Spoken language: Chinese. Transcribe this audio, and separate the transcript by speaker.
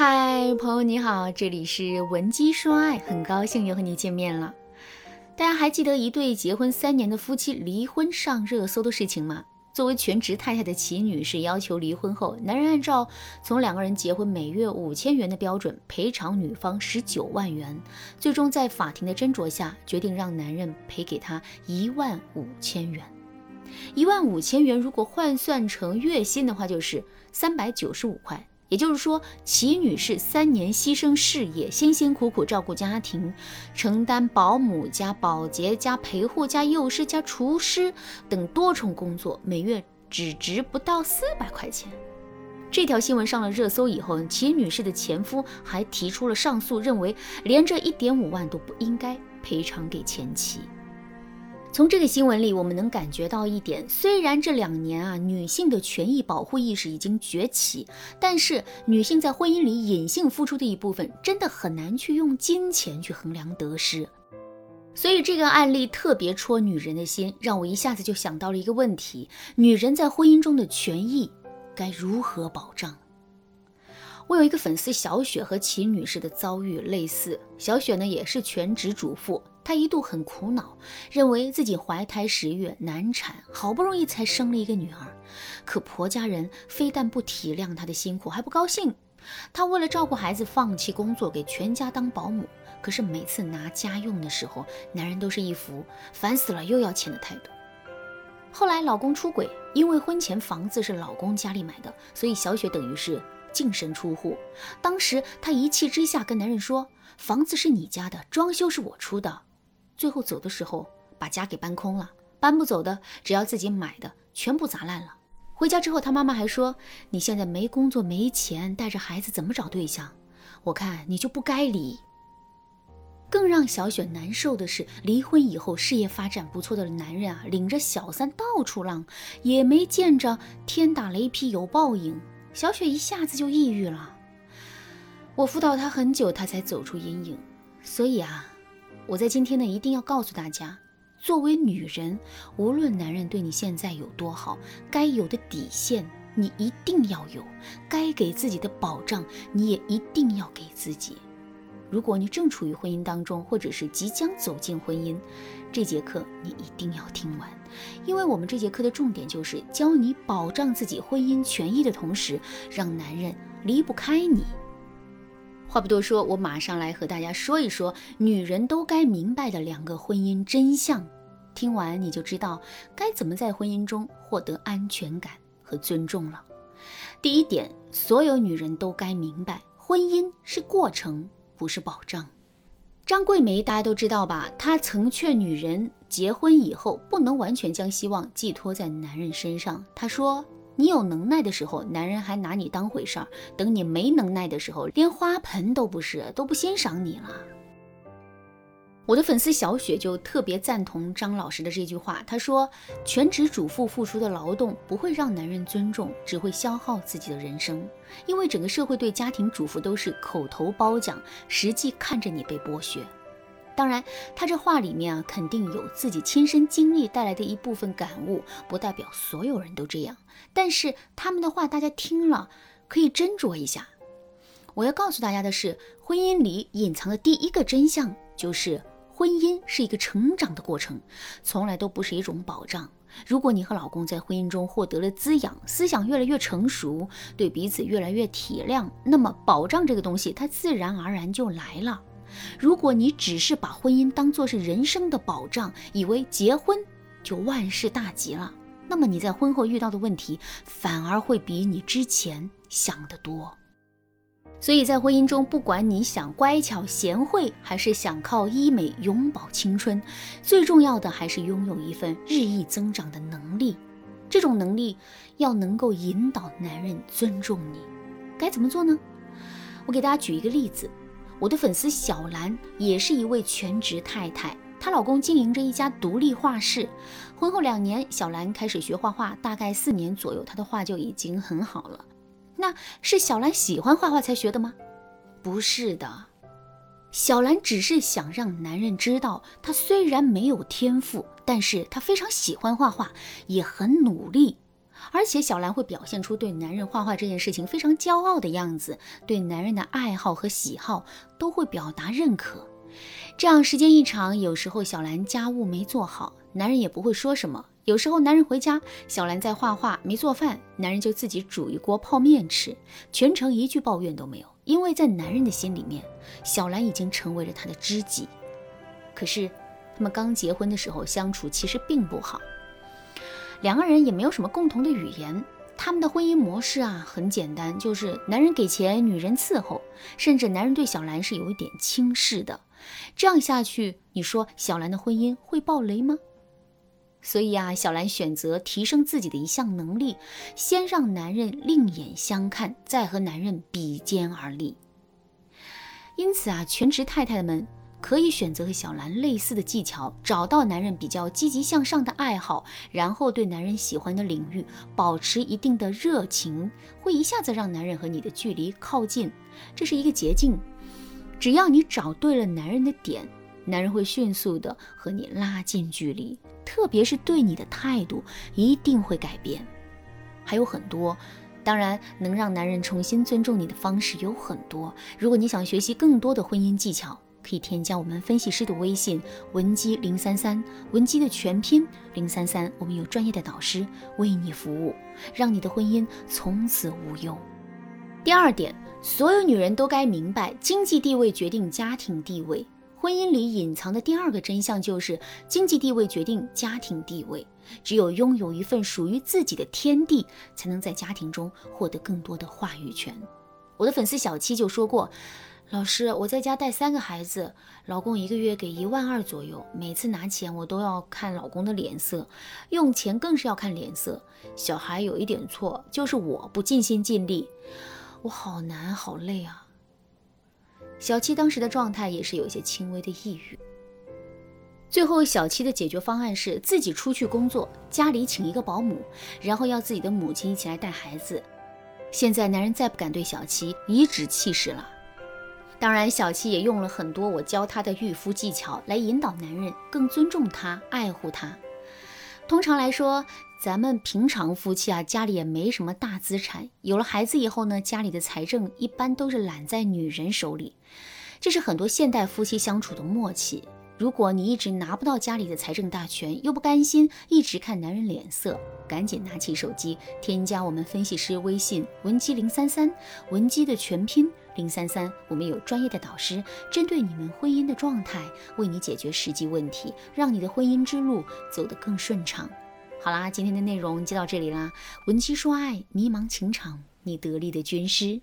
Speaker 1: 嗨，朋友你好，这里是文姬说爱，很高兴又和你见面了。大家还记得一对结婚三年的夫妻离婚上热搜的事情吗？作为全职太太的齐女士要求离婚后，男人按照从两个人结婚每月五千元的标准赔偿女方十九万元，最终在法庭的斟酌下，决定让男人赔给她一万五千元。一万五千元如果换算成月薪的话，就是三百九十五块。也就是说，齐女士三年牺牲事业，辛辛苦苦照顾家庭，承担保姆加保洁加陪护加幼师加厨师等多重工作，每月只值不到四百块钱。这条新闻上了热搜以后，齐女士的前夫还提出了上诉，认为连这一点五万都不应该赔偿给前妻。从这个新闻里，我们能感觉到一点：虽然这两年啊，女性的权益保护意识已经崛起，但是女性在婚姻里隐性付出的一部分，真的很难去用金钱去衡量得失。所以这个案例特别戳女人的心，让我一下子就想到了一个问题：女人在婚姻中的权益该如何保障？我有一个粉丝小雪和秦女士的遭遇类似，小雪呢也是全职主妇。她一度很苦恼，认为自己怀胎十月难产，好不容易才生了一个女儿，可婆家人非但不体谅她的辛苦，还不高兴。她为了照顾孩子，放弃工作，给全家当保姆。可是每次拿家用的时候，男人都是一副烦死了又要钱的态度。后来老公出轨，因为婚前房子是老公家里买的，所以小雪等于是净身出户。当时她一气之下跟男人说：“房子是你家的，装修是我出的。”最后走的时候，把家给搬空了，搬不走的，只要自己买的，全部砸烂了。回家之后，她妈妈还说：“你现在没工作没钱，带着孩子怎么找对象？我看你就不该离。”更让小雪难受的是，离婚以后事业发展不错的男人啊，领着小三到处浪，也没见着天打雷劈有报应。小雪一下子就抑郁了。我辅导她很久，她才走出阴影。所以啊。我在今天呢，一定要告诉大家，作为女人，无论男人对你现在有多好，该有的底线你一定要有，该给自己的保障你也一定要给自己。如果你正处于婚姻当中，或者是即将走进婚姻，这节课你一定要听完，因为我们这节课的重点就是教你保障自己婚姻权益的同时，让男人离不开你。话不多说，我马上来和大家说一说女人都该明白的两个婚姻真相。听完你就知道该怎么在婚姻中获得安全感和尊重了。第一点，所有女人都该明白，婚姻是过程，不是保障。张桂梅大家都知道吧？她曾劝女人结婚以后不能完全将希望寄托在男人身上。她说。你有能耐的时候，男人还拿你当回事儿；等你没能耐的时候，连花盆都不是，都不欣赏你了。我的粉丝小雪就特别赞同张老师的这句话，她说：“全职主妇付出的劳动不会让男人尊重，只会消耗自己的人生，因为整个社会对家庭主妇都是口头褒奖，实际看着你被剥削。”当然，她这话里面啊，肯定有自己亲身经历带来的一部分感悟，不代表所有人都这样。但是他们的话，大家听了可以斟酌一下。我要告诉大家的是，婚姻里隐藏的第一个真相就是，婚姻是一个成长的过程，从来都不是一种保障。如果你和老公在婚姻中获得了滋养，思想越来越成熟，对彼此越来越体谅，那么保障这个东西，它自然而然就来了。如果你只是把婚姻当作是人生的保障，以为结婚就万事大吉了，那么你在婚后遇到的问题反而会比你之前想的多。所以在婚姻中，不管你想乖巧贤惠，还是想靠医美永葆青春，最重要的还是拥有一份日益增长的能力。这种能力要能够引导男人尊重你，该怎么做呢？我给大家举一个例子。我的粉丝小兰也是一位全职太太，她老公经营着一家独立画室。婚后两年，小兰开始学画画，大概四年左右，她的画就已经很好了。那是小兰喜欢画画才学的吗？不是的，小兰只是想让男人知道，她虽然没有天赋，但是她非常喜欢画画，也很努力。而且小兰会表现出对男人画画这件事情非常骄傲的样子，对男人的爱好和喜好都会表达认可。这样时间一长，有时候小兰家务没做好，男人也不会说什么；有时候男人回家，小兰在画画没做饭，男人就自己煮一锅泡面吃，全程一句抱怨都没有。因为在男人的心里面，小兰已经成为了他的知己。可是他们刚结婚的时候相处其实并不好。两个人也没有什么共同的语言，他们的婚姻模式啊很简单，就是男人给钱，女人伺候，甚至男人对小兰是有一点轻视的。这样下去，你说小兰的婚姻会爆雷吗？所以啊，小兰选择提升自己的一项能力，先让男人另眼相看，再和男人比肩而立。因此啊，全职太太们。可以选择和小兰类似的技巧，找到男人比较积极向上的爱好，然后对男人喜欢的领域保持一定的热情，会一下子让男人和你的距离靠近。这是一个捷径。只要你找对了男人的点，男人会迅速的和你拉近距离，特别是对你的态度一定会改变。还有很多，当然能让男人重新尊重你的方式有很多。如果你想学习更多的婚姻技巧，可以添加我们分析师的微信文姬零三三，文姬的全拼零三三，我们有专业的导师为你服务，让你的婚姻从此无忧。第二点，所有女人都该明白，经济地位决定家庭地位。婚姻里隐藏的第二个真相就是，经济地位决定家庭地位。只有拥有一份属于自己的天地，才能在家庭中获得更多的话语权。我的粉丝小七就说过。老师，我在家带三个孩子，老公一个月给一万二左右，每次拿钱我都要看老公的脸色，用钱更是要看脸色。小孩有一点错，就是我不尽心尽力，我好难好累啊。小七当时的状态也是有些轻微的抑郁。最后，小七的解决方案是自己出去工作，家里请一个保姆，然后要自己的母亲一起来带孩子。现在男人再不敢对小七颐指气使了。当然，小七也用了很多我教他的御夫技巧来引导男人更尊重他、爱护他。通常来说，咱们平常夫妻啊，家里也没什么大资产，有了孩子以后呢，家里的财政一般都是揽在女人手里，这是很多现代夫妻相处的默契。如果你一直拿不到家里的财政大权，又不甘心一直看男人脸色，赶紧拿起手机，添加我们分析师微信文姬零三三，文姬的全拼零三三，我们有专业的导师，针对你们婚姻的状态，为你解决实际问题，让你的婚姻之路走得更顺畅。好啦，今天的内容就到这里啦，文姬说爱，迷茫情场，你得力的军师。